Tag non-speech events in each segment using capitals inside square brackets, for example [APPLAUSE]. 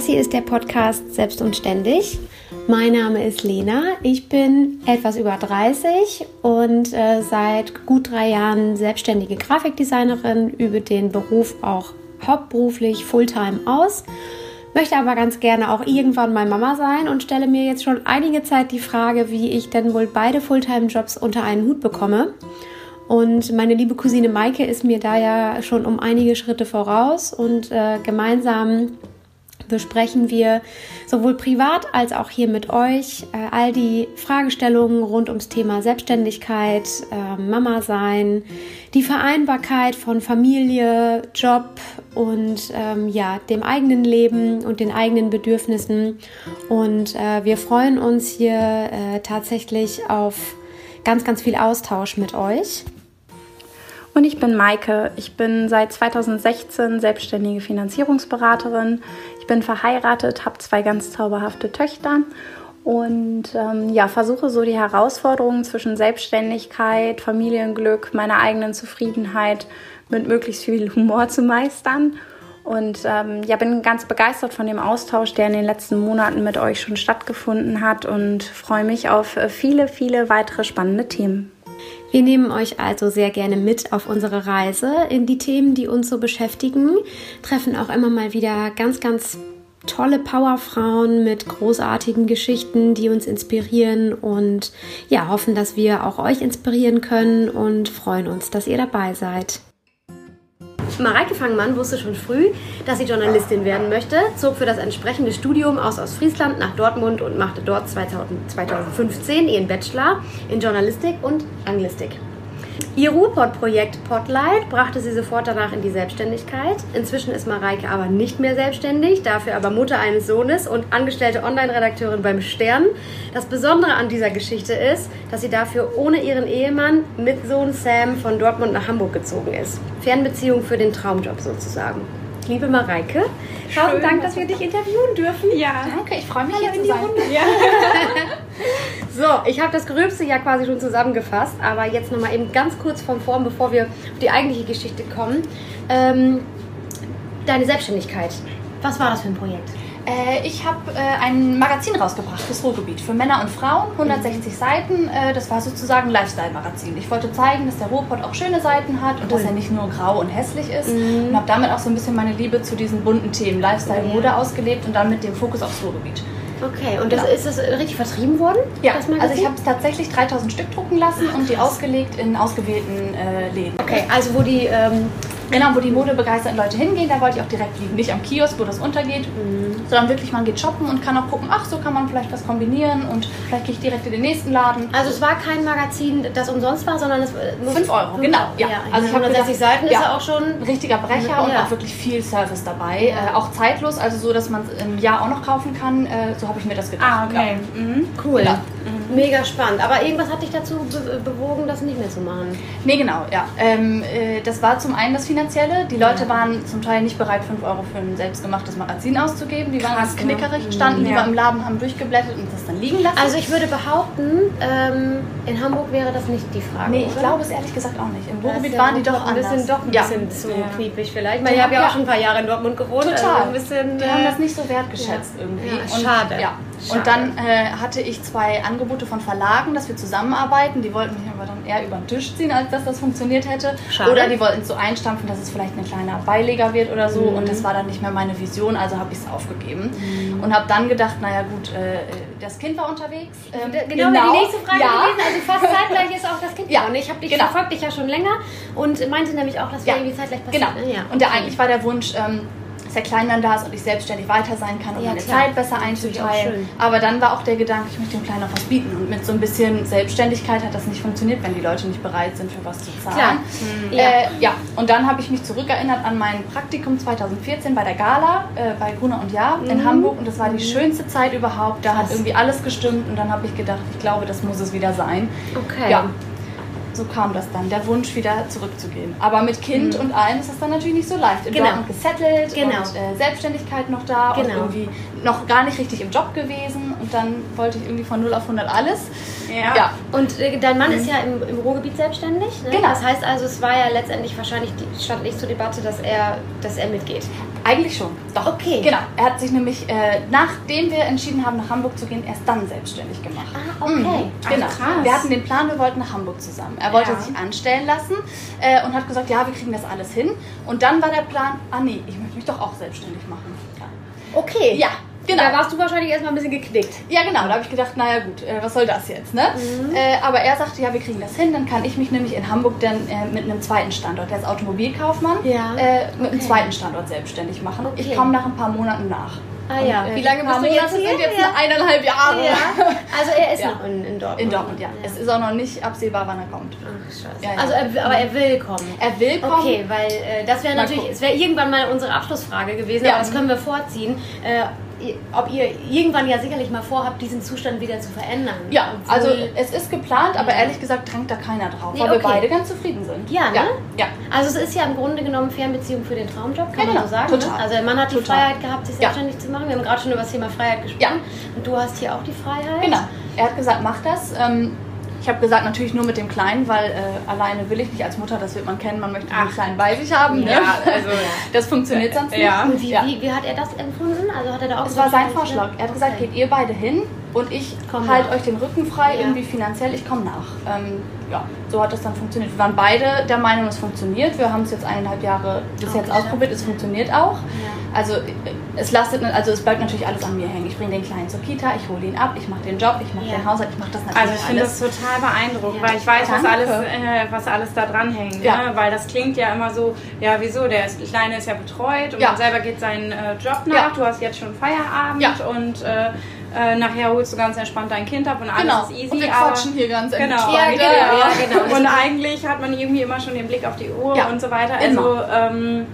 Das hier ist der Podcast Selbst und Ständig. Mein Name ist Lena. Ich bin etwas über 30 und äh, seit gut drei Jahren selbstständige Grafikdesignerin, übe den Beruf auch hauptberuflich Fulltime aus. Möchte aber ganz gerne auch irgendwann mal Mama sein und stelle mir jetzt schon einige Zeit die Frage, wie ich denn wohl beide Fulltime-Jobs unter einen Hut bekomme. Und meine liebe Cousine Maike ist mir da ja schon um einige Schritte voraus und äh, gemeinsam besprechen wir sowohl privat als auch hier mit euch äh, all die Fragestellungen rund ums Thema Selbstständigkeit, äh, Mama sein, die Vereinbarkeit von Familie, Job und ähm, ja, dem eigenen Leben und den eigenen Bedürfnissen. Und äh, wir freuen uns hier äh, tatsächlich auf ganz, ganz viel Austausch mit euch. Und ich bin Maike. Ich bin seit 2016 selbstständige Finanzierungsberaterin. Bin verheiratet, habe zwei ganz zauberhafte Töchter und ähm, ja, versuche so die Herausforderungen zwischen Selbstständigkeit, Familienglück, meiner eigenen Zufriedenheit mit möglichst viel Humor zu meistern. Und ähm, ja, bin ganz begeistert von dem Austausch, der in den letzten Monaten mit euch schon stattgefunden hat und freue mich auf äh, viele, viele weitere spannende Themen. Wir nehmen euch also sehr gerne mit auf unsere Reise in die Themen, die uns so beschäftigen, treffen auch immer mal wieder ganz, ganz tolle Powerfrauen mit großartigen Geschichten, die uns inspirieren und ja, hoffen, dass wir auch euch inspirieren können und freuen uns, dass ihr dabei seid. Mareike Fangmann wusste schon früh, dass sie Journalistin werden möchte, zog für das entsprechende Studium aus Ostfriesland nach Dortmund und machte dort 2015 ihren Bachelor in Journalistik und Anglistik. Ihr Ruhrpott-Projekt Potlight brachte sie sofort danach in die Selbstständigkeit. Inzwischen ist Mareike aber nicht mehr selbstständig, dafür aber Mutter eines Sohnes und angestellte Online-Redakteurin beim Stern. Das Besondere an dieser Geschichte ist, dass sie dafür ohne ihren Ehemann mit Sohn Sam von Dortmund nach Hamburg gezogen ist. Fernbeziehung für den Traumjob sozusagen. Liebe Mareike, tausend Dank, dass wir dich interviewen dürfen. Ja, danke, ich freue mich Hallo hier zu sein. Ja. [LAUGHS] so, ich habe das Gröbste ja quasi schon zusammengefasst, aber jetzt nochmal eben ganz kurz von vorn, bevor wir auf die eigentliche Geschichte kommen. Ähm, deine Selbstständigkeit, was war das für ein Projekt? Äh, ich habe äh, ein Magazin rausgebracht fürs Ruhrgebiet, für Männer und Frauen, 160 mhm. Seiten. Äh, das war sozusagen ein Lifestyle-Magazin. Ich wollte zeigen, dass der Ruhrpott auch schöne Seiten hat und cool. dass er nicht nur grau und hässlich ist. Mhm. Und habe damit auch so ein bisschen meine Liebe zu diesen bunten Themen Lifestyle, Mode ja. ausgelebt und dann mit dem Fokus aufs Ruhrgebiet. Okay, und das, genau. ist das richtig vertrieben worden? Ja, also ich habe es tatsächlich 3000 Stück drucken lassen Ach, und die ausgelegt in ausgewählten äh, Läden. Okay, also wo die ähm, Genau, wo die modebegeisterten Leute hingehen, da wollte ich auch direkt liegen. Nicht am Kiosk, wo das untergeht, mhm. sondern wirklich, man geht shoppen und kann auch gucken, ach, so kann man vielleicht was kombinieren und vielleicht gehe ich direkt in den nächsten Laden. Also es war kein Magazin, das umsonst war, sondern es nur 5 Euro, genau. Ja. ja. Also ich habe 160 Seiten ist ja auch schon richtiger Brecher ja. und auch wirklich viel Service dabei. Ja. Äh, auch zeitlos, also so, dass man es im Jahr auch noch kaufen kann. Äh, so habe ich mir das gedacht. Ah, okay. Mhm. Cool. Mhm. Mega spannend. Aber irgendwas hat dich dazu be bewogen, das nicht mehr zu machen? Nee, genau, ja. Ähm, äh, das war zum einen das Finanzielle. Die Leute waren zum Teil nicht bereit, 5 Euro für ein selbstgemachtes Magazin auszugeben. Die waren Krass, ganz knickerig, ne? standen ja. lieber im Laden, haben durchgeblättert und das dann liegen lassen. Also ich würde behaupten, ähm, in Hamburg wäre das nicht die Frage. Nee, ich oder? glaube es ehrlich gesagt auch nicht. Im Ruhrgebiet waren die doch ein bisschen, doch ein bisschen ja. zu ja. kniepig vielleicht. Weil ich habe ja auch schon ein paar Jahre in Dortmund gewohnt. Total. Also ein bisschen, die äh, haben das nicht so wertgeschätzt irgendwie. Und, schade. Ja. Und dann äh, hatte ich zwei Angebote von Verlagen, dass wir zusammenarbeiten. Die wollten mich aber dann eher über den Tisch ziehen, als dass das funktioniert hätte. Schade. Oder die wollten so einstampfen, dass es vielleicht ein kleiner Beileger wird oder so. Mhm. Und das war dann nicht mehr meine Vision, also habe ich es aufgegeben. Mhm. Und habe dann gedacht, naja gut, äh, das Kind war unterwegs. Ähm, genau, genau, die nächste Frage ja. gewesen. Also fast [LAUGHS] zeitgleich ist auch das Kind ja. Ich, hab, ich genau. verfolge dich ja schon länger und meinte nämlich auch, dass wir ja. irgendwie zeitgleich passiert. Genau. Ne? Ja. Und der, eigentlich war der Wunsch... Ähm, dass der Klein dann da ist und ich selbstständig weiter sein kann und ja, meine klar. Zeit besser einzuteilen. Aber dann war auch der Gedanke, ich möchte dem Kleinen auch was bieten. Und mit so ein bisschen Selbstständigkeit hat das nicht funktioniert, wenn die Leute nicht bereit sind, für was zu zahlen. Mhm. Äh, ja, und dann habe ich mich zurückerinnert an mein Praktikum 2014 bei der Gala äh, bei Gruner und Jahr mhm. in Hamburg. Und das war die mhm. schönste Zeit überhaupt. Da hat irgendwie alles gestimmt und dann habe ich gedacht, ich glaube, das muss es wieder sein. Okay. Ja so kam das dann, der Wunsch wieder zurückzugehen. Aber mit Kind mhm. und allem ist das dann natürlich nicht so leicht. In genau. Dortmund gesettelt genau. und äh, Selbstständigkeit noch da genau. und irgendwie noch gar nicht richtig im Job gewesen und dann wollte ich irgendwie von 0 auf 100 alles. Ja. ja. Und äh, dein Mann mhm. ist ja im, im Ruhrgebiet selbstständig. Ne? Genau. Das heißt also, es war ja letztendlich wahrscheinlich, die, stand nicht zur Debatte, dass er, dass er mitgeht. Eigentlich schon. Doch. Okay. Genau. Er hat sich nämlich, äh, nachdem wir entschieden haben, nach Hamburg zu gehen, erst dann selbstständig gemacht. Ah, okay. Mhm. Genau. Ach, krass. Wir hatten den Plan, wir wollten nach Hamburg zusammen. Er wollte ja. sich anstellen lassen äh, und hat gesagt, ja, wir kriegen das alles hin. Und dann war der Plan, ah nee, ich möchte mich doch auch selbstständig machen. Ja. Okay. Ja, Genau. Da warst du wahrscheinlich erstmal ein bisschen geknickt. Ja, genau. Da habe ich gedacht, naja gut, äh, was soll das jetzt, ne? Mhm. Äh, aber er sagte, ja, wir kriegen das hin. Dann kann ich mich nämlich in Hamburg dann äh, mit einem zweiten Standort, der ist Automobilkaufmann, ja. Äh, mit okay. einem zweiten Standort selbstständig machen. Okay. Ich komme nach ein paar Monaten nach. Ah ja, und, äh, wie lange bist du jetzt sind jetzt ja. eineinhalb Jahre. Ja. Also er ist ja. noch in, in, Dortmund. In Dortmund, ja. Es ist auch noch nicht absehbar, wann er kommt. Ach, scheiße. Also er, aber er will kommen. Er will kommen. Okay, weil äh, das wäre natürlich, es wäre irgendwann mal unsere Abschlussfrage gewesen, aber das können wir vorziehen. Ob ihr irgendwann ja sicherlich mal vorhabt, diesen Zustand wieder zu verändern. Ja, Obwohl, also es ist geplant, aber ehrlich gesagt drängt da keiner drauf, nee, weil okay. wir beide ganz zufrieden sind. Ja, ne? Ja. ja. Also es ist ja im Grunde genommen Fernbeziehung für den Traumjob, kann ja, man so sagen. Ne? Total. Ne? Also der Mann hat die Total. Freiheit gehabt, sich selbstständig zu machen. Wir haben gerade schon über das Thema Freiheit gesprochen. Ja. Und du hast hier auch die Freiheit. Genau. Er hat gesagt, mach das. Ähm, ich habe gesagt, natürlich nur mit dem Kleinen, weil äh, alleine will ich nicht als Mutter, das wird man kennen, man möchte den Kleinen bei sich haben. Ne? Ja, also [LAUGHS] das funktioniert sonst nicht. Ja. Und wie, ja. wie, wie, hat er das empfunden? Also hat er da auch Es war sein Vorschlag. Er hat gesagt, geht ihr beide hin und ich halte euch den Rücken frei, ja. irgendwie finanziell, ich komme nach. Ähm, ja, so hat das dann funktioniert. Wir waren beide der Meinung, es funktioniert. Wir haben es jetzt eineinhalb Jahre bis jetzt ausprobiert, es funktioniert auch. Ja. Also es lastet, also es bleibt natürlich alles an mir hängen. Ich bringe den Kleinen zur Kita, ich hole ihn ab, ich mache den Job, ich mache ja. den Haushalt, ich mache das natürlich Also ich finde das total beeindruckend, weil ich weiß, was alles, äh, was alles da dran hängt. Ne? Weil das klingt ja immer so, ja wieso, der Kleine ist ja betreut und man selber geht seinen äh, Job nach, du hast jetzt schon Feierabend und äh, äh, nachher holst du ganz entspannt dein Kind ab und alles genau. ist easy. Und wir quatschen hier ganz genau. entspannt. Ja, genau, ja, genau. Und eigentlich hat man irgendwie immer schon den Blick auf die Uhr ja. und so weiter. Also, ähm,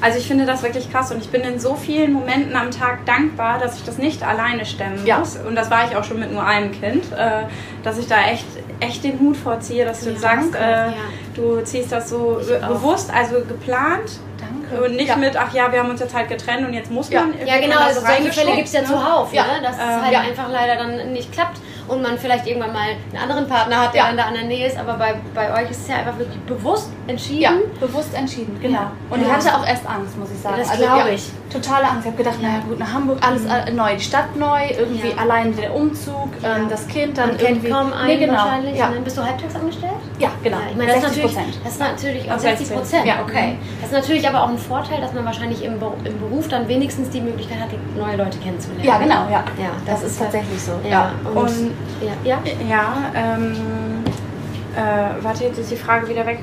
also ich finde das wirklich krass und ich bin in so vielen Momenten am Tag dankbar, dass ich das nicht alleine stemmen muss. Und das war ich auch schon mit nur einem Kind, äh, dass ich da echt, echt den Hut vorziehe, dass du sagst, äh, du ziehst das so bewusst, also geplant Danke. Und nicht ja. mit, ach ja, wir haben uns jetzt halt getrennt und jetzt muss man. Ja, genau, also solche Fälle gibt es ja ne? zuhauf, ja. ne? dass ähm, es halt einfach leider dann nicht klappt und man vielleicht irgendwann mal einen anderen Partner hat, der ja. dann da an der Nähe ist. Aber bei, bei euch ist es ja einfach wirklich bewusst entschieden. Ja, bewusst entschieden, genau. Ja. Und ich hatte auch erst Angst, muss ich sagen. das also, glaube ich. Totale Angst. Ich habe gedacht, naja gut, nach Hamburg, alles mhm. neu, die Stadt neu, irgendwie allein der Umzug, ähm, das Kind dann Man irgendwie. kaum einen nee, genau. wahrscheinlich. Ja. bist du halbtags angestellt? Ja, genau. ich meine, das, 60 ist natürlich, das ist natürlich auch 60 Prozent. Ja, okay. Das ist natürlich aber auch ein Vorteil, dass man wahrscheinlich im, im Beruf dann wenigstens die Möglichkeit hat, neue Leute kennenzulernen. Ja, genau, ja. ja das, das ist tatsächlich so. Ja. Und, und ja, ja ähm, äh, warte, jetzt ist die Frage wieder weg.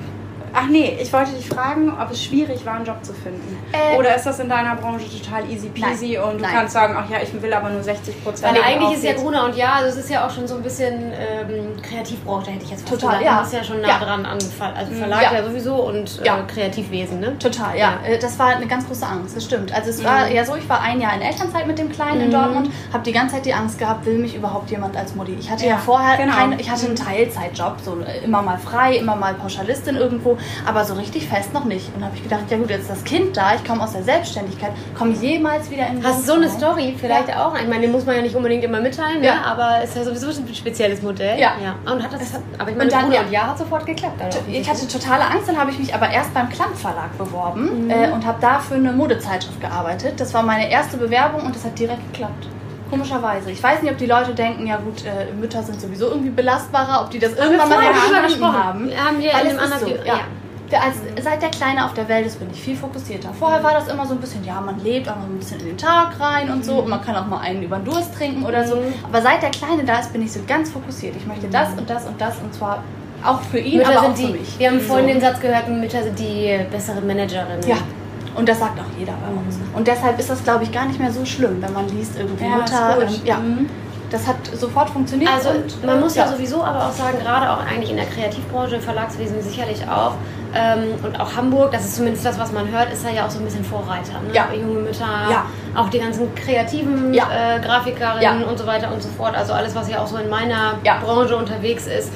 Ach nee, ich wollte dich fragen, ob es schwierig war, einen Job zu finden. Äh, Oder ist das in deiner Branche total easy peasy nein, und du nein. kannst sagen, ach ja, ich will aber nur 60 Prozent. Weil eigentlich ist ja Corona und ja, also es ist ja auch schon so ein bisschen ähm, Kreativbranche, hätte ich jetzt fast Total, gesagt. ja. Du bist ja schon nah ja. dran an also Verlag ja, ja sowieso und äh, ja. Kreativwesen, ne? Total, ja. Äh, das war eine ganz große Angst, das stimmt. Also es war mhm. ja so, ich war ein Jahr in Elternzeit mit dem Kleinen mhm. in Dortmund, habe die ganze Zeit die Angst gehabt, will mich überhaupt jemand als Mutti. Ich hatte ja, vorher genau. keinen, ich hatte einen mhm. Teilzeitjob, so immer mal frei, immer mal Pauschalistin irgendwo, aber so richtig fest noch nicht. Und habe ich gedacht, ja gut, jetzt ist das Kind da, ich komme aus der Selbstständigkeit, komme jemals wieder in den Hast du so eine Story vielleicht ja. auch? Ich meine, den muss man ja nicht unbedingt immer mitteilen, ne? ja. ne? aber ist ja sowieso ein spezielles Modell. Ja. ja. Und hat das, aber ich meine, und dann, ja. ja, hat sofort geklappt. Also ich hatte totale Angst, dann habe ich mich aber erst beim Klamp Verlag beworben mhm. äh, und habe dafür eine Modezeitschrift gearbeitet. Das war meine erste Bewerbung und das hat direkt geklappt. Komischerweise. Ich weiß nicht, ob die Leute denken, ja gut, äh, Mütter sind sowieso irgendwie belastbarer, ob die das irgendwann mal verstanden haben. Haben wir in einem anderen so, ja als, seit der Kleine auf der Welt ist, bin ich viel fokussierter. Vorher war das immer so ein bisschen, ja, man lebt auch noch ein bisschen in den Tag rein und so. Und man kann auch mal einen über den Durst trinken oder so. Mhm. Aber seit der Kleine da ist, bin ich so ganz fokussiert. Ich möchte das und das und das und zwar auch für ihn, Mütter aber auch die, für mich. Wir haben vorhin so. den Satz gehört, Mütter sind die besseren Managerinnen. Ja. Und das sagt auch jeder bei uns. Und deshalb ist das, glaube ich, gar nicht mehr so schlimm, wenn man liest, irgendwie ja, Mutter. Ähm, ja. Mhm das hat sofort funktioniert. Also man muss ja, ja, sowieso aber auch sagen, gerade auch eigentlich in der Kreativbranche, Verlagswesen sicherlich auch ähm, und auch Hamburg, das ist zumindest das, was man hört, ist da ja auch so ein bisschen Vorreiter. Ne? Ja. Junge Mütter, ja. auch die ganzen kreativen ja. äh, Grafikerinnen und so weiter und so fort. Also alles, was ja auch so in meiner Branche unterwegs ist.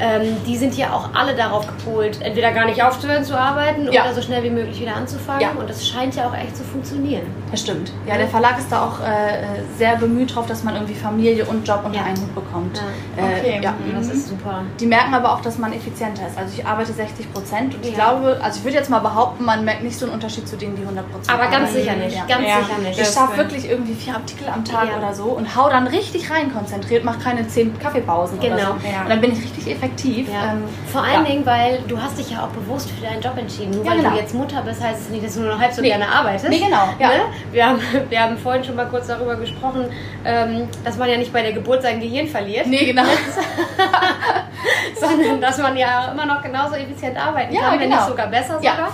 Ähm, die sind ja auch alle darauf gepolt, entweder gar nicht aufzuhören zu arbeiten ja. oder so schnell wie möglich wieder anzufangen. Ja. Und das scheint ja auch echt zu funktionieren. Das stimmt. Ja, der Verlag ist da auch äh, sehr bemüht drauf, dass man irgendwie Familie und Job unter einen Hut bekommt. Ja. Äh, okay, ja. Mhm. das ist super. Die merken aber auch, dass man effizienter ist. Also ich arbeite 60 Prozent und ich glaube, also ich würde jetzt mal behaupten, man merkt nicht so einen Unterschied zu denen, die 100 Prozent Aber ganz sicher nicht. Ganz sicher nicht. Ich schaffe wirklich irgendwie vier Artikel am Tag oder so und hau dann richtig rein konzentriert, mache keine zehn Kaffeepausen genau. oder so. Und dann bin ich richtig effektiv. Ähm, Vor allen Dingen, weil du hast dich ja auch bewusst für deinen Job entschieden. Nur weil genau. du jetzt Mutter bist, heißt es nicht, dass du nur noch halb so nee. gerne arbeitest. Nee, genau. Ne? Wir, haben, wir haben vorhin schon mal kurz darüber gesprochen, ähm, dass man ja nicht bei der Geburt sein Gehirn verliert. Nee, genau. [LAUGHS] sondern dass man ja immer noch genauso effizient arbeiten kann, wenn genau. nicht sogar besser sogar.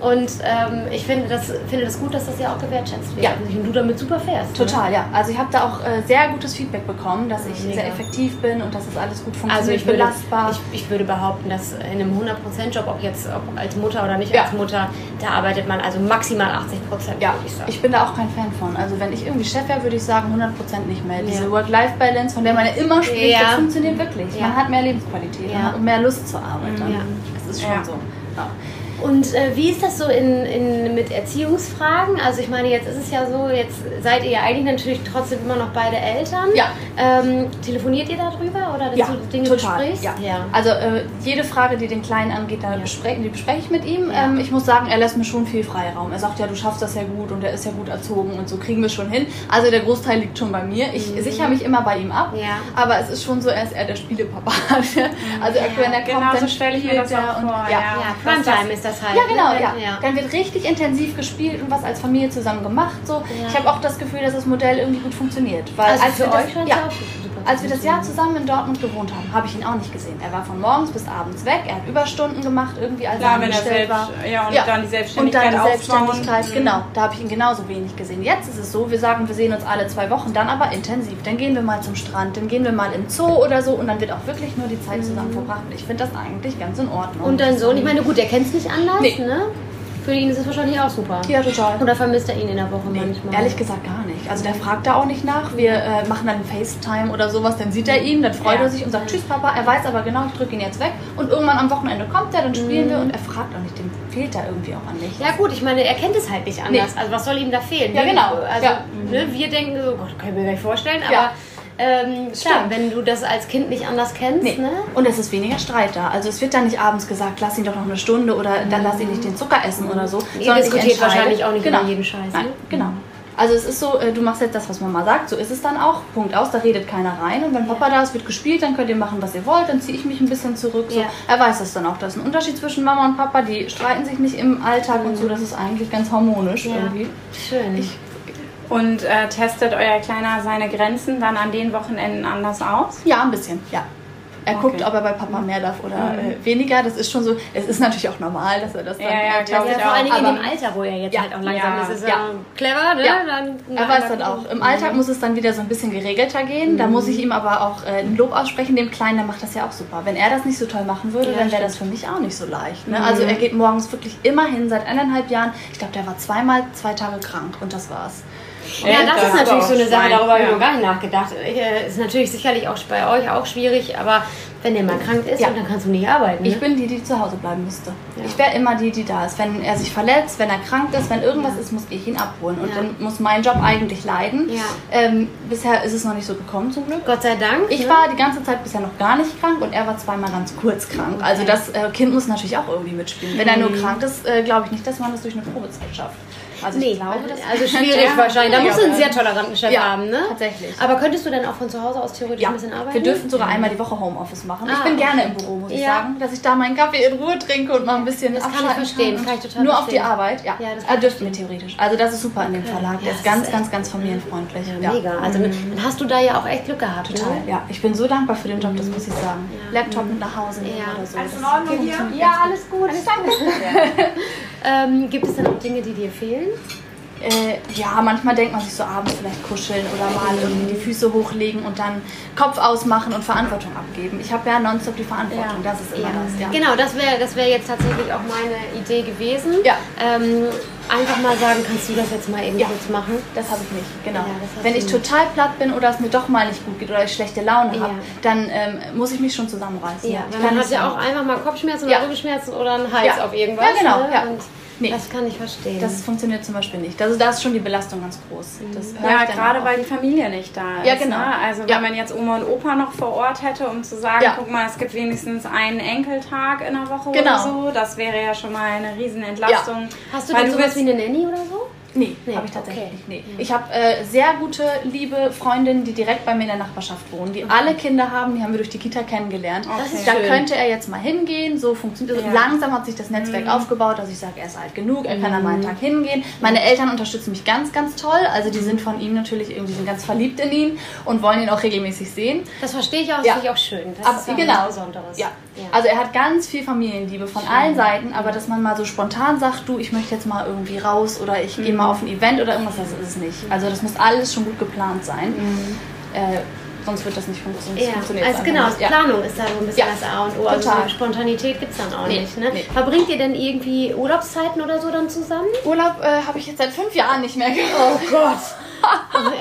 Und ähm, ich finde das, finde das gut, dass das ja auch gewertschätzt wird. Ja. Und du damit super fährst. Ne? Total, ne? ja. Also ich habe da auch äh, sehr gutes Feedback bekommen, dass ich Mega. sehr effektiv bin und dass das alles gut funktioniert. Also ich würde, belastbar. Ich, ich würde behaupten, dass in einem 100%-Job, ob jetzt ob als Mutter oder nicht ja. als Mutter, da arbeitet man also maximal 80%. Ja, ich, ich, bin da auch kein Fan von. Also wenn ich irgendwie Chef wäre, würde ich sagen 100% nicht mehr. Diese ja. Work-Life-Balance, von der man ja immer spricht, das funktioniert wirklich. Man hat mehr Lebensqualität und mehr Lust zur Arbeit. Ja. Das ist schon so. Und äh, wie ist das so in, in, mit Erziehungsfragen? Also ich meine, jetzt ist es ja so, jetzt seid ihr ja eigentlich natürlich trotzdem immer noch beide Eltern. Ja. Ähm, telefoniert ihr darüber oder dass ja, du Dinge total. besprichst? Ja. ja. Also äh, jede Frage, die den Kleinen angeht, da ja. besprechen, die bespreche ich mit ihm. Ja. Ähm, ich muss sagen, er lässt mir schon viel Freiraum. Er sagt ja, du schaffst das ja gut und er ist ja gut erzogen und so kriegen wir es schon hin. Also der Großteil liegt schon bei mir. Ich mhm. sichere mich immer bei ihm ab. Ja. Aber es ist schon so, er ist eher der Spielepapa. [LAUGHS] also wenn er kommt, genau dann so stelle ich mir das auch vor. Ja, ja. Funtime ist das halt. Ja, genau. Ja. Ja. Dann wird richtig intensiv gespielt und was als Familie zusammen gemacht. So. Ja. Ich habe auch das Gefühl, dass das Modell irgendwie gut funktioniert. Weil also als für euch das, ja, als wir das Jahr zusammen in Dortmund gewohnt haben, habe ich ihn auch nicht gesehen. Er war von morgens bis abends weg. Er hat Überstunden gemacht, irgendwie als Klar, er angestellt war. Ja, und ja. dann die Selbstständigkeit. Und dann die Selbstständigkeit, mhm. genau. Da habe ich ihn genauso wenig gesehen. Jetzt ist es so, wir sagen, wir sehen uns alle zwei Wochen, dann aber intensiv. Dann gehen wir mal zum Strand, dann gehen wir mal im Zoo oder so und dann wird auch wirklich nur die Zeit zusammen mhm. verbracht. Ich finde das eigentlich ganz in Ordnung. Und dein Sohn, ich meine, gut, der kennt es nicht anders, nee. ne? Für ihn ist es wahrscheinlich auch super. Ja, total. Oder vermisst er ihn in der Woche nee, manchmal? Ehrlich gesagt gar nicht. Also der fragt da auch nicht nach. Wir äh, machen dann FaceTime oder sowas, dann sieht er ihn, dann freut ja. er sich und sagt Tschüss Papa. Er weiß aber genau, ich drücke ihn jetzt weg. Und irgendwann am Wochenende kommt er, dann spielen mhm. wir und er fragt auch nicht, dem fehlt da irgendwie auch an nichts. Ja gut, ich meine, er kennt es halt nicht anders. Nee. Also was soll ihm da fehlen? Ja, genau. Also ja. Ne, wir denken so, Gott, kann ich mir gar nicht vorstellen, aber... Ja ähm, klar, wenn du das als Kind nicht anders kennst. Nee. Ne? Und es ist weniger Streit da. Also es wird dann nicht abends gesagt, lass ihn doch noch eine Stunde oder dann lass ihn nicht den Zucker essen oder so. Ihr diskutiert wahrscheinlich auch nicht genau. über jeden Scheiß. Nein, ne? genau. Also es ist so, äh, du machst jetzt das, was Mama sagt, so ist es dann auch. Punkt aus, da redet keiner rein. Und wenn Papa da ist, wird gespielt, dann könnt ihr machen, was ihr wollt. Dann ziehe ich mich ein bisschen zurück. So. Ja. Er weiß das dann auch. Das ist ein Unterschied zwischen Mama und Papa. Die streiten sich nicht im Alltag mhm. und so. Das ist eigentlich ganz harmonisch ja. irgendwie. Schön. Ich und äh, testet euer Kleiner seine Grenzen dann an den Wochenenden anders aus? Ja, ein bisschen, ja. Er okay. guckt, ob er bei Papa mehr darf oder mhm. äh, weniger. Das ist schon so. Es ist natürlich auch normal, dass er das dann ja, ja, glaube ja, Vor allen Dingen in dem Alter, wo er jetzt ja, halt auch langsam ja, ist. ist ja. clever, ne? Ja. Dann, er weiß dann auch. Im Alltag muss es dann wieder so ein bisschen geregelter gehen. Mhm. Da muss ich ihm aber auch äh, ein Lob aussprechen. Dem Kleinen, der macht das ja auch super. Wenn er das nicht so toll machen würde, dann wäre das für mich auch nicht so leicht. Ne? Mhm. Also er geht morgens wirklich immer hin, seit eineinhalb Jahren. Ich glaube, der war zweimal zwei Tage krank und das war's. Ja, das, das ist natürlich so eine Sache, darüber habe ich noch gar nicht nachgedacht. Äh, ist natürlich sicherlich auch bei euch auch schwierig, aber wenn der mal krank ist ja. dann kannst du nicht arbeiten. Ne? Ich bin die, die zu Hause bleiben müsste. Ja. Ich wäre immer die, die da ist. Wenn er sich verletzt, wenn er krank ist, wenn irgendwas ja. ist, muss ich ihn abholen. Und dann muss mein Job eigentlich leiden. Ähm, bisher ist es noch nicht so gekommen, zum Glück. Gott sei Dank. Ich ne? war die ganze Zeit bisher noch gar nicht krank und er war zweimal ganz kurz krank. Okay. Also das äh, Kind muss natürlich auch irgendwie mitspielen. Wenn er nur mhm. krank ist, äh, glaube ich nicht, dass man das durch eine Probezeit schafft. Also nee, ich glaube, das also schwierig ja, wahrscheinlich. Da musst du einen sehr toleranten Chef ja, haben, ne? Tatsächlich. Aber könntest du dann auch von zu Hause aus theoretisch ja. ein bisschen arbeiten? Wir dürfen sogar einmal die Woche Homeoffice machen. Ah, ich bin okay. gerne im Büro, muss ich sagen, dass ich da meinen Kaffee in Ruhe trinke und mal ein bisschen Das kann ich verstehen, kann. kann ich total Nur verstehen. auf die Arbeit, ja. ja das dürften wir theoretisch. Also das ist super okay. in dem Verlag. Der ist ganz, ganz, ganz familienfreundlich. Ja, mega. Also mhm. dann hast du da ja auch echt Glück gehabt. Total, ja. Ich bin so dankbar für den Job, das muss ich sagen. Laptop mit nach Hause nehmen oder so. Alles in Ordnung hier? Ja, alles gut. Danke. [LAUGHS] Ähm, gibt es denn auch Dinge, die dir fehlen? Äh, ja, manchmal denkt man sich so abends vielleicht kuscheln oder mal irgendwie die Füße hochlegen und dann Kopf ausmachen und Verantwortung abgeben. Ich habe ja nonstop die Verantwortung, ja. das ist immer ja. das. Ja. Genau, das wäre das wär jetzt tatsächlich auch meine Idee gewesen. Ja. Ähm, einfach mal sagen, kannst du das jetzt mal eben ja. kurz machen? Das habe ich nicht, genau. Ja, Wenn ich nicht. total platt bin oder es mir doch mal nicht gut geht oder ich schlechte Laune ja. habe, dann ähm, muss ich mich schon zusammenreißen. Ja, man hat ja auch einfach mal Kopfschmerzen oder Rückenschmerzen oder einen Hals auf irgendwas. Ja, genau. Ne? Nee. Das kann ich verstehen. Das funktioniert zum Beispiel nicht. Also da ist schon die Belastung ganz groß. ja, gerade weil die Familie nicht da ist. Ja, genau. Ne? Also wenn man jetzt Oma und Opa noch vor Ort hätte, um zu sagen, guck mal, es gibt wenigstens einen Enkeltag in der Woche genau. oder so, das wäre ja schon mal eine Riesenentlastung. Hast du denn sowas wie eine Nanny oder so? Nee, nee habe ich tatsächlich okay. nicht. Nee. Ich habe äh, sehr gute, liebe Freundinnen, die direkt bei mir in der Nachbarschaft wohnen, die okay. alle Kinder haben, die haben wir durch die Kita kennengelernt. Okay. Da schön. könnte er jetzt mal hingehen, so funktioniert ja. Langsam hat sich das Netzwerk mhm. aufgebaut, dass ich sage, er ist alt genug, er mhm. kann an meinen Tag hingehen. Meine Eltern unterstützen mich ganz, ganz toll. Also die sind von ihm natürlich irgendwie sind ganz verliebt in ihn und wollen ihn auch regelmäßig sehen. Das verstehe ich auch, das ja. finde ich auch schön. Das aber, ist genau. Besonderes. Ja. ja. Also er hat ganz viel Familienliebe von schön. allen Seiten, aber dass man mal so spontan sagt, du, ich möchte jetzt mal irgendwie raus oder ich mhm. gehe mal auf ein Event oder irgendwas, das ist es nicht. Also das muss alles schon gut geplant sein. Mhm. Äh, sonst wird das nicht funktionieren. Ja, also genau, nicht. Planung ist da so ein bisschen ja. das A und O. Also Total. Spontanität gibt es dann auch nee, nicht. Ne? Nee. Verbringt ihr denn irgendwie Urlaubszeiten oder so dann zusammen? Urlaub äh, habe ich jetzt seit fünf Jahren nicht mehr gemacht. Oh Gott.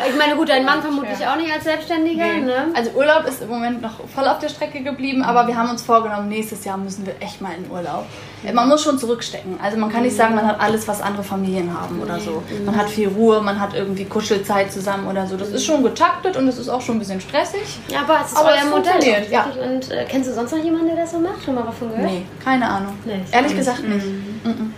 Ich meine, gut, dein Mann vermutlich auch nicht als Selbstständiger. Nee. Ne? Also Urlaub ist im Moment noch voll auf der Strecke geblieben, aber wir haben uns vorgenommen, nächstes Jahr müssen wir echt mal in Urlaub. Mhm. Man muss schon zurückstecken. Also man kann nicht sagen, man hat alles, was andere Familien haben oder so. Man hat viel Ruhe, man hat irgendwie Kuschelzeit zusammen oder so. Das ist schon getaktet und es ist auch schon ein bisschen stressig. Ja, aber es ist aber euer Modell. Ja. Und äh, kennst du sonst noch jemanden, der das so macht? Schon mal davon gehört? Nee, keine Ahnung. Nee, Ehrlich gesagt nicht. Mhm.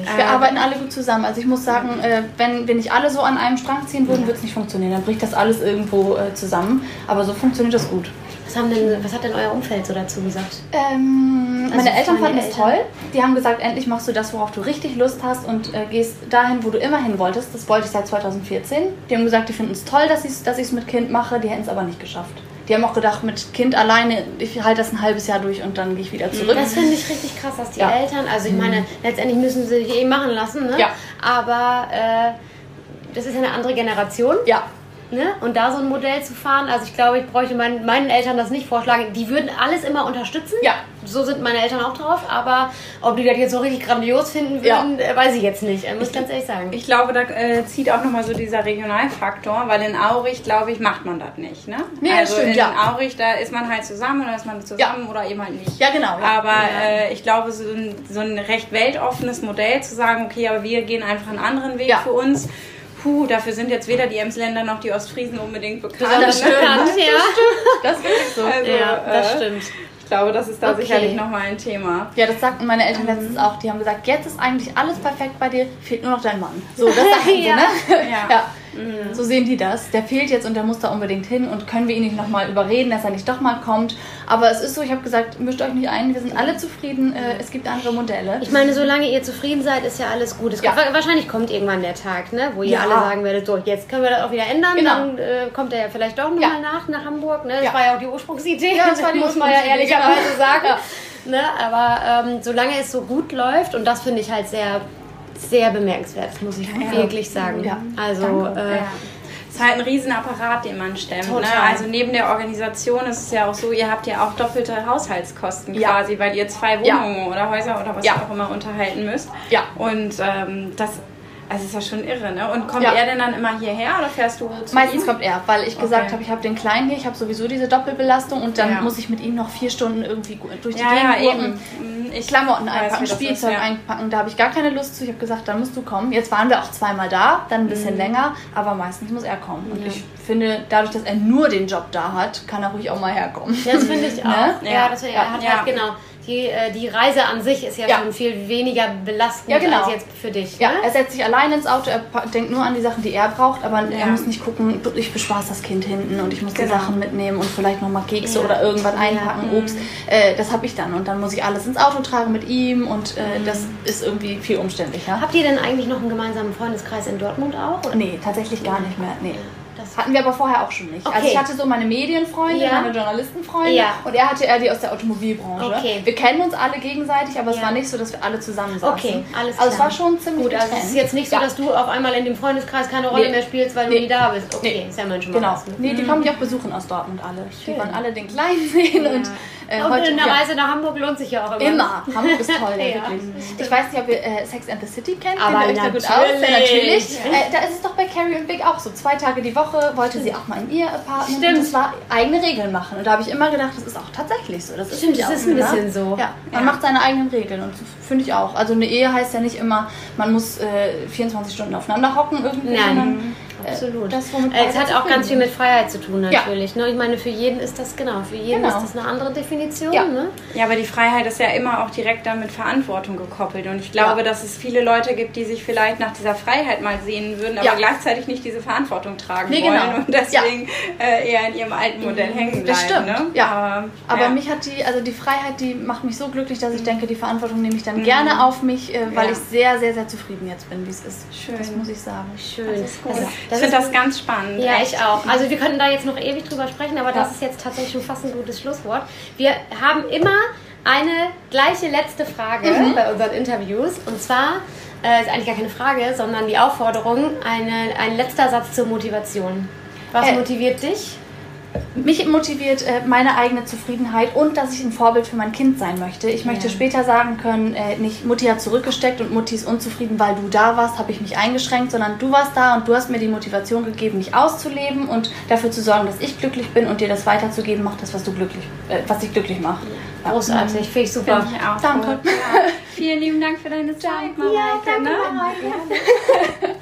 Mhm. Wir arbeiten alle gut zusammen. Also ich muss sagen, äh, wenn wir nicht alle so an einem Strang ziehen würden, würde es nicht funktionieren. Dann bricht das alles irgendwo äh, zusammen. Aber so funktioniert das gut. Was, haben denn, was hat denn euer Umfeld so dazu gesagt? Ähm, also meine Eltern fanden es toll. Die haben gesagt, endlich machst du das, worauf du richtig Lust hast und äh, gehst dahin, wo du immer hin wolltest. Das wollte ich seit 2014. Die haben gesagt, die finden es toll, dass ich es dass mit Kind mache. Die hätten es aber nicht geschafft. Die haben auch gedacht, mit Kind alleine, ich halte das ein halbes Jahr durch und dann gehe ich wieder zurück. Das finde ich richtig krass, dass die ja. Eltern, also ich meine, letztendlich müssen sie sich eh machen lassen, ne? Ja. Aber äh, das ist ja eine andere Generation. Ja. Ne? Und da so ein Modell zu fahren, also ich glaube, ich bräuchte meinen, meinen Eltern das nicht vorschlagen. Die würden alles immer unterstützen. Ja. So sind meine Eltern auch drauf. Aber ob die das jetzt so richtig grandios finden würden, ja. Äh, weiß ich jetzt nicht. Muss ich ganz ehrlich sagen. Ich glaube, da äh, zieht auch nochmal so dieser Regionalfaktor, weil in Aurich, glaube ich, macht man das nicht. Ne? Nee, also stimmt, in ja. Aurich, da ist man halt zusammen oder ist man zusammen ja. oder eben halt nicht. Ja, genau. Aber äh, ich glaube, so ein, so ein recht weltoffenes Modell zu sagen, okay, aber wir gehen einfach einen anderen Weg für uns puh, dafür sind jetzt weder die Emsländer noch die Ostfriesen unbedingt bekannt. Das stimmt, [LAUGHS] ne? ja. Das ist so. Also, ja, das äh, stimmt. Ich glaube, das ist da okay. sicherlich nochmal ein Thema. Ja, das sagten meine Eltern letztens auch. Die haben gesagt, jetzt ist eigentlich alles perfekt bei dir, fehlt nur noch dein Mann. So, das [LAUGHS] sagen sie, ja. ne? ja. ja. Mhm. So sehen die das. Der fehlt jetzt und der muss da unbedingt hin und können wir ihn nicht nochmal überreden, dass er nicht doch mal kommt. Aber es ist so, ich habe gesagt, mischt euch nicht ein, wir sind alle zufrieden, äh, es gibt andere Modelle. Ich meine, solange ihr zufrieden seid, ist ja alles gut. Es ja. Kommt, wahrscheinlich kommt irgendwann der Tag, ne, wo ihr ja. alle sagen werdet, so, jetzt können wir das auch wieder ändern, genau. dann äh, kommt er ja vielleicht doch nochmal ja. nach, nach Hamburg. Ne? Das war ja auch die Ursprungsidee, ja, das [LAUGHS] war die muss man ja ehrlicherweise genau. sagen. Ne? Aber ähm, solange es so gut läuft, und das finde ich halt sehr sehr bemerkenswert, muss ich ja, wirklich sagen. Ja, also äh, ja. Es ist halt ein Riesenapparat, den man stemmt. Ne? Also neben der Organisation ist es ja auch so, ihr habt ja auch doppelte Haushaltskosten quasi, weil ihr zwei Wohnungen oder Häuser oder was auch immer unterhalten müsst. Ja. Und ähm, das also ist ja schon irre, ne? Und kommt ja. er denn dann immer hierher oder fährst du zu Meistens ihm? kommt er, weil ich gesagt okay. habe, ich habe den Kleinen hier, ich habe sowieso diese Doppelbelastung und dann ja. muss ich mit ihm noch vier Stunden irgendwie durch die ja, Gegend ja, eben. Ich Klamotten einpacken, Spielzeug einpacken, da habe ich gar keine Lust zu. Ich habe gesagt, dann musst du kommen. Jetzt waren wir auch zweimal da, dann ein bisschen mhm. länger, aber meistens muss er kommen. Und ich finde, dadurch, dass er nur den Job da hat, kann er ruhig auch mal herkommen. Das finde ich [LAUGHS] ne? auch. Ne? Ja, das, er hat halt genau die, äh, die Reise an sich ist ja, ja, schon viel weniger belastend ja, genau. als jetzt für dich. Ja, ne? er setzt sich alleine ins Auto, er denkt nur an die Sachen, die er braucht, aber ja. er muss nicht gucken, ich bespaß das Kind hinten und ich muss genau. die Sachen mitnehmen und vielleicht nochmal Kekse oder irgendwann einpacken, Obst. Äh, das habe ich dann und dann muss ich alles ins Auto tragen mit ihm und äh, mhm. das ist irgendwie viel umständlicher. Habt ihr denn eigentlich noch einen gemeinsamen Freundeskreis in Dortmund auch? Oder? Nee, tatsächlich gar nicht mehr. Nee. Das Hatten wir aber vorher auch schon nicht. Also Okay. Also ich hatte so meine Medienfreunde, Ja. meine Journalistenfreunde Ja. und er hatte eher die aus der Automobilbranche. Okay. Wir kennen uns alle gegenseitig, aber es Ja. war nicht so, dass wir alle zusammen saßen. Okay, alles Also es klar. war schon ziemlich Gut, also es ist jetzt nicht so, Ja. dass du auf einmal in dem Freundeskreis keine Rolle Nee. mehr spielst, weil du Nee. nie da bist. Okay, Nee. ist ja immerhin schon mal Genau. was. ne? Nee, die kommen mich auch besuchen aus Dortmund alle. Schön. Die wollen alle den Kleinen sehen [LAUGHS] Ja. und äh, Und heute eine ja. Reise nach Hamburg lohnt sich ja auch immer. Immer. Hamburg ist toll, [LAUGHS] ja, wirklich. Ich weiß nicht, ob ihr äh, Sex and the City kennt. Aber Kennt ihr euch da gut aus? natürlich. Ja. Äh, da ist es doch bei Carrie und Big auch so. Zwei Tage die Woche wollte sie auch mal in ihr Apartment. Stimmt. Und das war eigene Regeln machen. Und da habe ich immer gedacht, das ist auch tatsächlich so. Das ist Stimmt, das auch, ist ein ne? bisschen so. Ja, man macht seine eigenen Regeln und finde ich auch. Also eine Ehe heißt ja nicht immer, man muss äh, 24 Stunden aufeinander hocken irgendwie. Nein. Äh, Absolut. Das, Äh, es hat auch ganz viel mit Freiheit zu tun, Ja. natürlich. Ne? Ich meine, für jeden ist das genau, für jeden Genau. ist das eine andere Definition. Ja. Ne? Ja, aber die Freiheit ist ja immer auch direkt dann mit Verantwortung gekoppelt. Und ich glaube, Ja. dass es viele Leute gibt, die sich vielleicht nach dieser Freiheit mal sehen würden, aber Ja. gleichzeitig nicht diese Verantwortung tragen Nee, wollen genau. und deswegen äh, eher in ihrem alten Modell hängen bleiben. Das stimmt, Ne? ja. Aber, Aber ja. mich hat die, also die Freiheit, die macht mich so glücklich, dass ich denke, die Verantwortung nehme ich dann gerne auf mich, äh, weil Ja. ich sehr, sehr, sehr zufrieden jetzt bin, wie es ist. Schön. Das muss ich sagen. Schön. Das ist cool. Also, ich das finde das ganz spannend. Ja, echt. ich auch. Also wir könnten da jetzt noch ewig drüber sprechen, aber das Ja. ist jetzt tatsächlich schon fast ein gutes Schlusswort. Wir haben immer eine gleiche letzte Frage Mhm. bei unseren Interviews. Und zwar äh, ist eigentlich gar keine Frage, sondern die Aufforderung, eine, ein letzter Satz zur Motivation. Was Äh, motiviert dich? Mich motiviert äh, meine eigene Zufriedenheit und dass ich ein Vorbild für mein Kind sein möchte. Ich möchte Ja. später sagen können, äh, nicht Mutti hat zurückgesteckt und Mutti ist unzufrieden, weil du da warst, habe ich mich eingeschränkt, sondern du warst da und du hast mir die Motivation gegeben, mich auszuleben und dafür zu sorgen, dass ich glücklich bin und dir das weiterzugeben. Mach das, was du glücklich, äh, was dich glücklich macht. Ja. Großartig, finde ich super. Finde ich auch Danke. Cool. Ja. [LAUGHS] Vielen lieben Dank für deine Zeit, Mareike. danke, ne? Mareike. [LAUGHS]